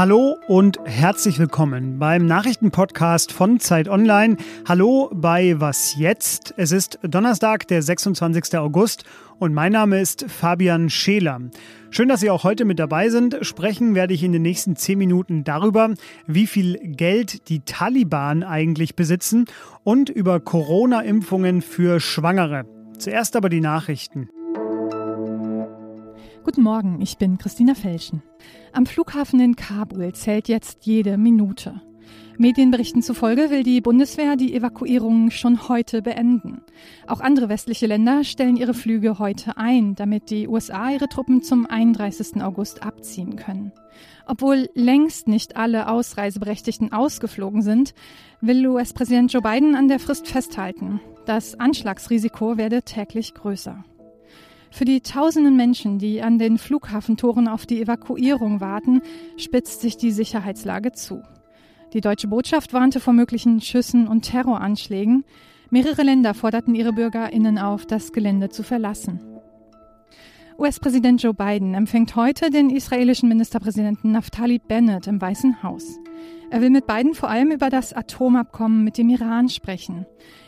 Hallo und herzlich willkommen beim Nachrichtenpodcast von Zeit Online. Hallo bei Was jetzt? Es ist Donnerstag, der 26. August und mein Name ist Fabian Scheler. Schön, dass Sie auch heute mit dabei sind. Sprechen werde ich in den nächsten zehn Minuten darüber, wie viel Geld die Taliban eigentlich besitzen und über Corona-Impfungen für Schwangere. Zuerst aber die Nachrichten. Guten Morgen, ich bin Christina Felschen. Am Flughafen in Kabul zählt jetzt jede Minute. Medienberichten zufolge will die Bundeswehr die Evakuierung schon heute beenden. Auch andere westliche Länder stellen ihre Flüge heute ein, damit die USA ihre Truppen zum 31. August abziehen können. Obwohl längst nicht alle Ausreiseberechtigten ausgeflogen sind, will US-Präsident Joe Biden an der Frist festhalten. Das Anschlagsrisiko werde täglich größer. Für die tausenden Menschen, die an den Flughafentoren auf die Evakuierung warten, spitzt sich die Sicherheitslage zu. Die deutsche Botschaft warnte vor möglichen Schüssen und Terroranschlägen. Mehrere Länder forderten ihre Bürgerinnen auf, das Gelände zu verlassen. US-Präsident Joe Biden empfängt heute den israelischen Ministerpräsidenten Naftali Bennett im Weißen Haus. Er will mit Biden vor allem über das Atomabkommen mit dem Iran sprechen.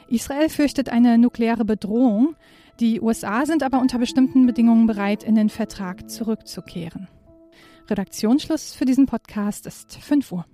Israel fürchtet eine nukleare Bedrohung. Die USA sind aber unter bestimmten Bedingungen bereit, in den Vertrag zurückzukehren. Redaktionsschluss für diesen Podcast ist 5 Uhr.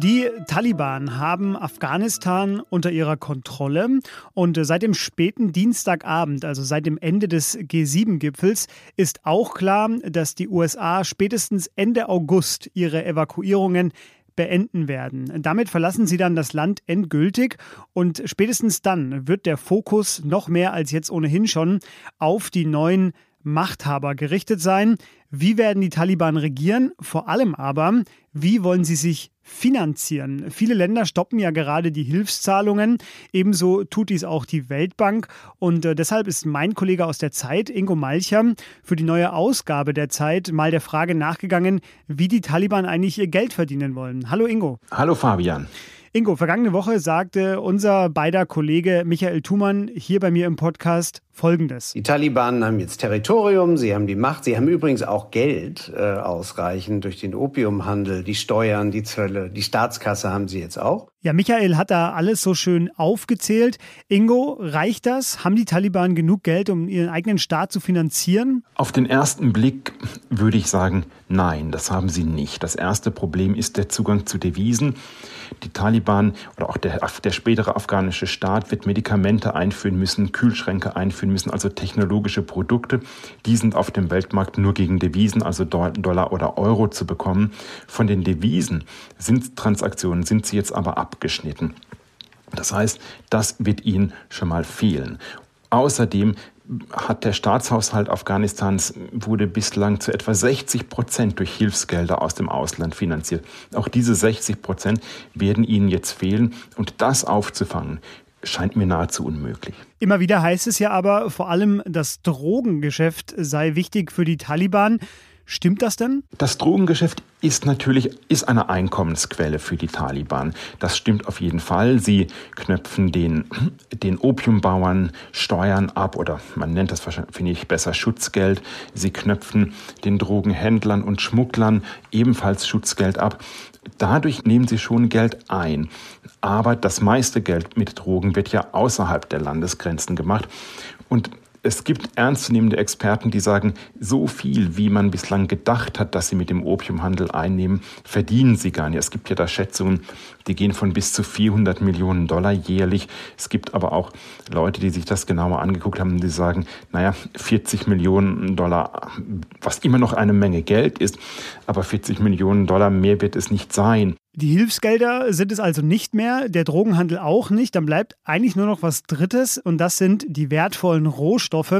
Die Taliban haben Afghanistan unter ihrer Kontrolle und seit dem späten Dienstagabend, also seit dem Ende des G7-Gipfels, ist auch klar, dass die USA spätestens Ende August ihre Evakuierungen beenden werden. Damit verlassen sie dann das Land endgültig und spätestens dann wird der Fokus noch mehr als jetzt ohnehin schon auf die neuen Machthaber gerichtet sein. Wie werden die Taliban regieren? Vor allem aber, wie wollen sie sich finanzieren? Viele Länder stoppen ja gerade die Hilfszahlungen. Ebenso tut dies auch die Weltbank. Und äh, deshalb ist mein Kollege aus der Zeit, Ingo Malcher, für die neue Ausgabe der Zeit mal der Frage nachgegangen, wie die Taliban eigentlich ihr Geld verdienen wollen. Hallo Ingo. Hallo Fabian. Ingo, vergangene Woche sagte unser beider Kollege Michael Thumann hier bei mir im Podcast Folgendes. Die Taliban haben jetzt Territorium, sie haben die Macht, sie haben übrigens auch Geld äh, ausreichend durch den Opiumhandel, die Steuern, die Zölle, die Staatskasse haben sie jetzt auch. Ja, Michael hat da alles so schön aufgezählt. Ingo, reicht das? Haben die Taliban genug Geld, um ihren eigenen Staat zu finanzieren? Auf den ersten Blick würde ich sagen, nein, das haben sie nicht. Das erste Problem ist der Zugang zu Devisen. Die Taliban oder auch der, der spätere afghanische Staat wird Medikamente einführen müssen, Kühlschränke einführen müssen, also technologische Produkte. Die sind auf dem Weltmarkt nur gegen Devisen, also Dollar oder Euro zu bekommen. Von den Devisen sind Transaktionen, sind sie jetzt aber abgeschnitten. Das heißt, das wird ihnen schon mal fehlen. Außerdem hat der Staatshaushalt Afghanistans wurde bislang zu etwa 60 Prozent durch Hilfsgelder aus dem Ausland finanziert. Auch diese 60 Prozent werden ihnen jetzt fehlen und das aufzufangen scheint mir nahezu unmöglich. Immer wieder heißt es ja aber, vor allem das Drogengeschäft sei wichtig für die Taliban. Stimmt das denn? Das Drogengeschäft ist natürlich ist eine Einkommensquelle für die Taliban. Das stimmt auf jeden Fall. Sie knöpfen den, den Opiumbauern Steuern ab oder man nennt das wahrscheinlich, finde ich, besser Schutzgeld. Sie knöpfen den Drogenhändlern und Schmugglern ebenfalls Schutzgeld ab. Dadurch nehmen sie schon Geld ein. Aber das meiste Geld mit Drogen wird ja außerhalb der Landesgrenzen gemacht. Und es gibt ernstzunehmende Experten, die sagen, so viel, wie man bislang gedacht hat, dass sie mit dem Opiumhandel einnehmen, verdienen sie gar nicht. Es gibt ja da Schätzungen, die gehen von bis zu 400 Millionen Dollar jährlich. Es gibt aber auch Leute, die sich das genauer angeguckt haben, die sagen, naja, 40 Millionen Dollar, was immer noch eine Menge Geld ist, aber 40 Millionen Dollar mehr wird es nicht sein. Die Hilfsgelder sind es also nicht mehr, der Drogenhandel auch nicht. Dann bleibt eigentlich nur noch was Drittes und das sind die wertvollen Rohstoffe,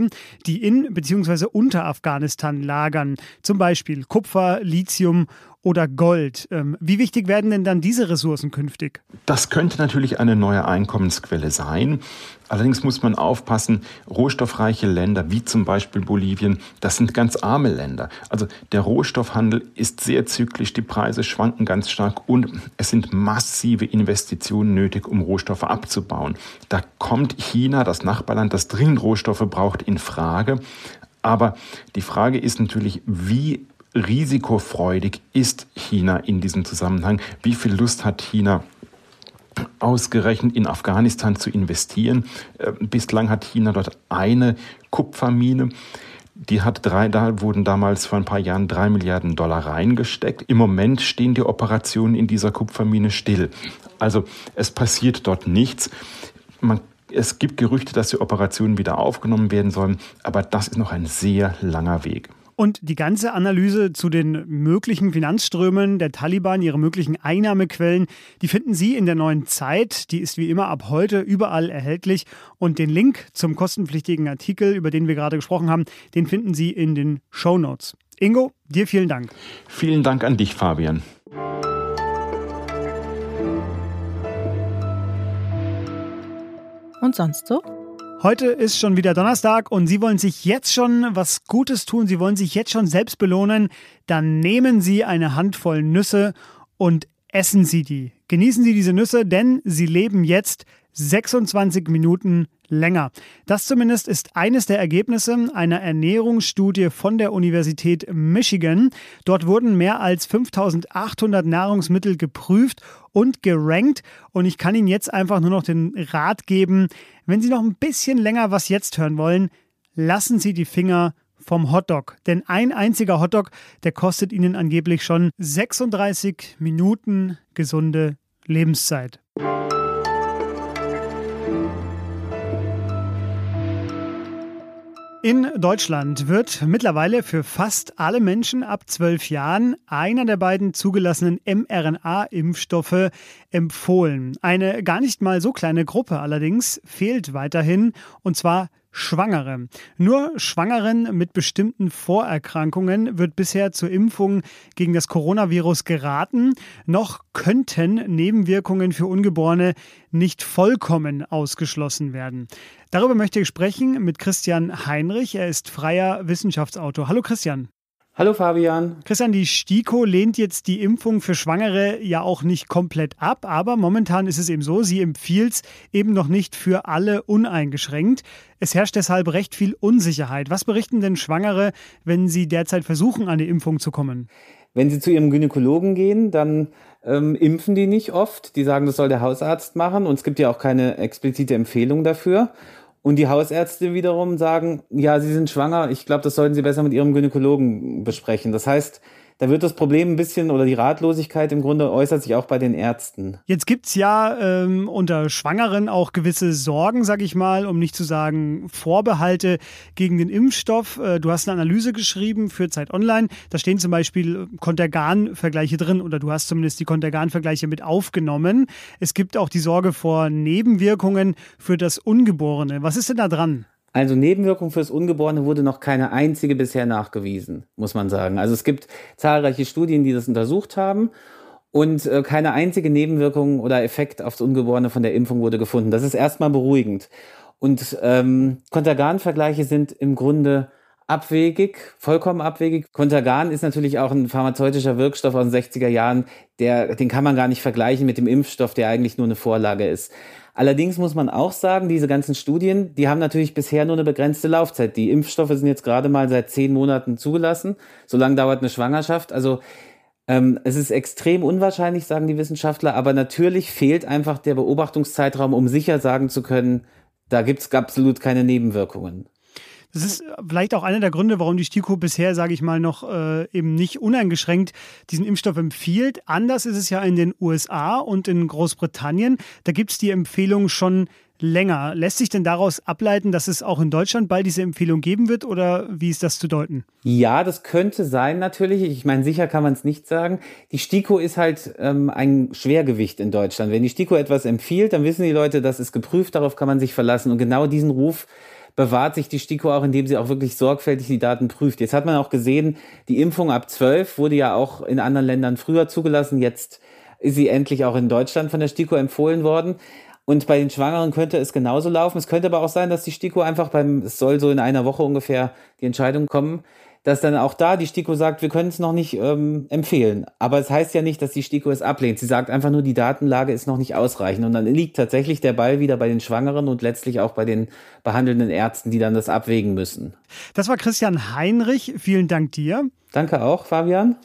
die in bzw. unter Afghanistan lagern. Zum Beispiel Kupfer, Lithium oder Gold. Ähm, wie wichtig werden denn dann diese Ressourcen künftig? Das könnte natürlich eine neue Einkommensquelle sein. Allerdings muss man aufpassen, rohstoffreiche Länder wie zum Beispiel Bolivien, das sind ganz arme Länder. Also der Rohstoffhandel ist sehr zyklisch, die Preise schwanken ganz stark und es sind massive Investitionen nötig, um Rohstoffe abzubauen. Da kommt China, das Nachbarland, das dringend Rohstoffe braucht, in Frage. Aber die Frage ist natürlich, wie risikofreudig ist China in diesem Zusammenhang? Wie viel Lust hat China ausgerechnet in Afghanistan zu investieren? Äh, bislang hat China dort eine Kupfermine. Die hat drei, da wurden damals vor ein paar Jahren drei Milliarden Dollar reingesteckt. Im Moment stehen die Operationen in dieser Kupfermine still. Also es passiert dort nichts. Man es gibt Gerüchte, dass die Operationen wieder aufgenommen werden sollen, aber das ist noch ein sehr langer Weg. Und die ganze Analyse zu den möglichen Finanzströmen der Taliban, ihre möglichen Einnahmequellen, die finden Sie in der neuen Zeit. Die ist wie immer ab heute überall erhältlich. Und den Link zum kostenpflichtigen Artikel, über den wir gerade gesprochen haben, den finden Sie in den Show Notes. Ingo, dir vielen Dank. Vielen Dank an dich, Fabian. Und sonst so? Heute ist schon wieder Donnerstag und Sie wollen sich jetzt schon was Gutes tun, Sie wollen sich jetzt schon selbst belohnen, dann nehmen Sie eine Handvoll Nüsse und essen Sie die. Genießen Sie diese Nüsse, denn sie leben jetzt 26 Minuten länger. Das zumindest ist eines der Ergebnisse einer Ernährungsstudie von der Universität Michigan. Dort wurden mehr als 5800 Nahrungsmittel geprüft und gerankt. Und ich kann Ihnen jetzt einfach nur noch den Rat geben, wenn Sie noch ein bisschen länger was jetzt hören wollen, lassen Sie die Finger vom Hotdog. Denn ein einziger Hotdog, der kostet Ihnen angeblich schon 36 Minuten gesunde Lebenszeit. In Deutschland wird mittlerweile für fast alle Menschen ab zwölf Jahren einer der beiden zugelassenen mRNA-Impfstoffe empfohlen. Eine gar nicht mal so kleine Gruppe allerdings fehlt weiterhin, und zwar Schwangere. Nur Schwangeren mit bestimmten Vorerkrankungen wird bisher zur Impfung gegen das Coronavirus geraten. Noch könnten Nebenwirkungen für Ungeborene nicht vollkommen ausgeschlossen werden. Darüber möchte ich sprechen mit Christian Heinrich. Er ist freier Wissenschaftsautor. Hallo Christian. Hallo Fabian. Christian, die STIKO lehnt jetzt die Impfung für Schwangere ja auch nicht komplett ab, aber momentan ist es eben so, sie empfiehlt es eben noch nicht für alle uneingeschränkt. Es herrscht deshalb recht viel Unsicherheit. Was berichten denn Schwangere, wenn sie derzeit versuchen, an die Impfung zu kommen? Wenn sie zu ihrem Gynäkologen gehen, dann ähm, impfen die nicht oft. Die sagen, das soll der Hausarzt machen und es gibt ja auch keine explizite Empfehlung dafür. Und die Hausärzte wiederum sagen, ja, sie sind schwanger, ich glaube, das sollten sie besser mit ihrem Gynäkologen besprechen. Das heißt, da wird das Problem ein bisschen oder die Ratlosigkeit im Grunde äußert sich auch bei den Ärzten. Jetzt gibt es ja ähm, unter Schwangeren auch gewisse Sorgen, sag ich mal, um nicht zu sagen Vorbehalte gegen den Impfstoff. Äh, du hast eine Analyse geschrieben für Zeit Online. Da stehen zum Beispiel Kontergan-Vergleiche drin oder du hast zumindest die Kontergan-Vergleiche mit aufgenommen. Es gibt auch die Sorge vor Nebenwirkungen für das Ungeborene. Was ist denn da dran? Also Nebenwirkung fürs Ungeborene wurde noch keine einzige bisher nachgewiesen, muss man sagen. Also es gibt zahlreiche Studien, die das untersucht haben und äh, keine einzige Nebenwirkung oder Effekt aufs Ungeborene von der Impfung wurde gefunden. Das ist erstmal beruhigend. Und ähm, Kontergan-Vergleiche sind im Grunde abwegig, vollkommen abwegig. Contergan ist natürlich auch ein pharmazeutischer Wirkstoff aus den 60er Jahren, der, den kann man gar nicht vergleichen mit dem Impfstoff, der eigentlich nur eine Vorlage ist. Allerdings muss man auch sagen, diese ganzen Studien, die haben natürlich bisher nur eine begrenzte Laufzeit. Die Impfstoffe sind jetzt gerade mal seit zehn Monaten zugelassen. So lange dauert eine Schwangerschaft. Also ähm, es ist extrem unwahrscheinlich, sagen die Wissenschaftler, aber natürlich fehlt einfach der Beobachtungszeitraum, um sicher sagen zu können, da gibt es absolut keine Nebenwirkungen. Das ist vielleicht auch einer der Gründe, warum die STIKO bisher, sage ich mal, noch äh, eben nicht uneingeschränkt diesen Impfstoff empfiehlt. Anders ist es ja in den USA und in Großbritannien. Da gibt es die Empfehlung schon länger. Lässt sich denn daraus ableiten, dass es auch in Deutschland bald diese Empfehlung geben wird oder wie ist das zu deuten? Ja, das könnte sein natürlich. Ich meine, sicher kann man es nicht sagen. Die STIKO ist halt ähm, ein Schwergewicht in Deutschland. Wenn die STIKO etwas empfiehlt, dann wissen die Leute, das ist geprüft, darauf kann man sich verlassen. Und genau diesen Ruf bewahrt sich die STIKO auch, indem sie auch wirklich sorgfältig die Daten prüft. Jetzt hat man auch gesehen, die Impfung ab 12 wurde ja auch in anderen Ländern früher zugelassen. Jetzt ist sie endlich auch in Deutschland von der STIKO empfohlen worden. Und bei den Schwangeren könnte es genauso laufen. Es könnte aber auch sein, dass die STIKO einfach beim, es soll so in einer Woche ungefähr die Entscheidung kommen, dass dann auch da die STIKO sagt, wir können es noch nicht ähm, empfehlen. Aber es heißt ja nicht, dass die STIKO es ablehnt. Sie sagt einfach nur, die Datenlage ist noch nicht ausreichend. Und dann liegt tatsächlich der Ball wieder bei den Schwangeren und letztlich auch bei den behandelnden Ärzten, die dann das abwägen müssen. Das war Christian Heinrich. Vielen Dank dir. Danke auch, Fabian.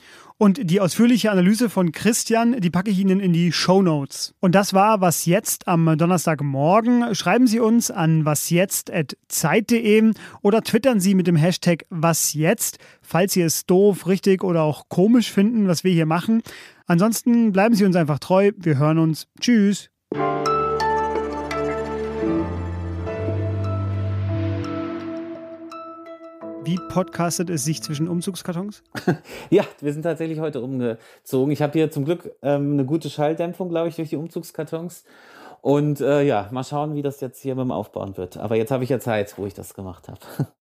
Und die ausführliche Analyse von Christian, die packe ich Ihnen in die Show Notes. Und das war Was Jetzt am Donnerstagmorgen. Schreiben Sie uns an wasjetzt.zeit.de oder twittern Sie mit dem Hashtag Was Jetzt, falls Sie es doof, richtig oder auch komisch finden, was wir hier machen. Ansonsten bleiben Sie uns einfach treu. Wir hören uns. Tschüss. Wie podcastet es sich zwischen Umzugskartons? ja, wir sind tatsächlich heute umgezogen. Ich habe hier zum Glück ähm, eine gute Schalldämpfung, glaube ich, durch die Umzugskartons. Und äh, ja, mal schauen, wie das jetzt hier dem Aufbauen wird. Aber jetzt habe ich ja Zeit, wo ich das gemacht habe.